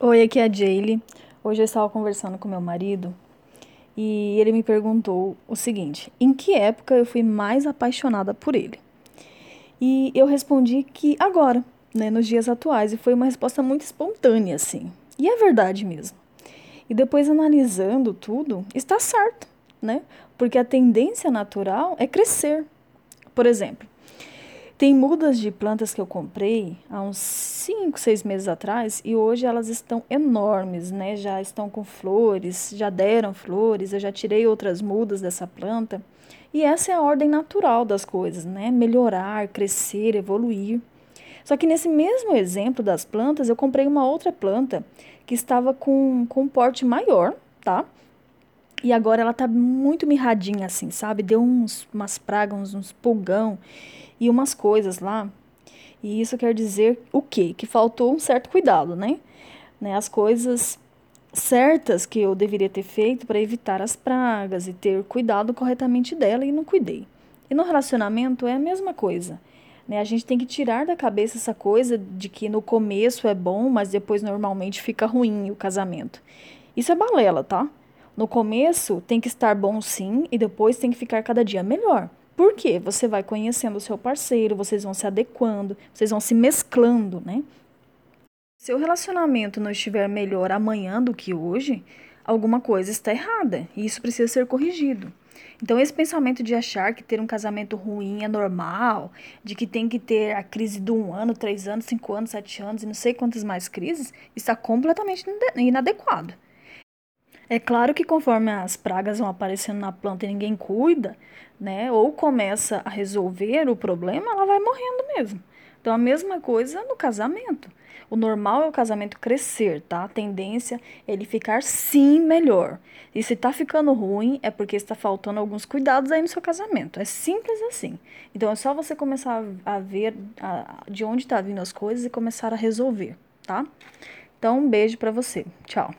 Oi, aqui é a Jaylee. Hoje eu estava conversando com meu marido e ele me perguntou o seguinte: em que época eu fui mais apaixonada por ele? E eu respondi que agora, né, nos dias atuais, e foi uma resposta muito espontânea, assim. E é verdade mesmo. E depois analisando tudo, está certo, né? Porque a tendência natural é crescer. Por exemplo, tem mudas de plantas que eu comprei há uns 5, 6 meses atrás e hoje elas estão enormes, né? Já estão com flores, já deram flores, eu já tirei outras mudas dessa planta. E essa é a ordem natural das coisas, né? Melhorar, crescer, evoluir. Só que nesse mesmo exemplo das plantas, eu comprei uma outra planta que estava com, com um porte maior, tá? E agora ela tá muito mirradinha assim, sabe? Deu uns, umas pragas, uns, uns pulgão e umas coisas lá. E isso quer dizer o quê? Que faltou um certo cuidado, né? né? As coisas certas que eu deveria ter feito para evitar as pragas e ter cuidado corretamente dela e não cuidei. E no relacionamento é a mesma coisa. Né? A gente tem que tirar da cabeça essa coisa de que no começo é bom, mas depois normalmente fica ruim o casamento. Isso é balela, tá? No começo tem que estar bom sim e depois tem que ficar cada dia melhor. Por quê? Você vai conhecendo o seu parceiro, vocês vão se adequando, vocês vão se mesclando, né? Se o relacionamento não estiver melhor amanhã do que hoje, alguma coisa está errada e isso precisa ser corrigido. Então, esse pensamento de achar que ter um casamento ruim é normal, de que tem que ter a crise de um ano, três anos, cinco anos, sete anos e não sei quantas mais crises, está completamente inadequado. É claro que conforme as pragas vão aparecendo na planta e ninguém cuida, né, ou começa a resolver o problema, ela vai morrendo mesmo. Então a mesma coisa no casamento. O normal é o casamento crescer, tá? A tendência é ele ficar sim melhor. E se tá ficando ruim, é porque está faltando alguns cuidados aí no seu casamento. É simples assim. Então é só você começar a ver a, de onde tá vindo as coisas e começar a resolver, tá? Então um beijo para você. Tchau.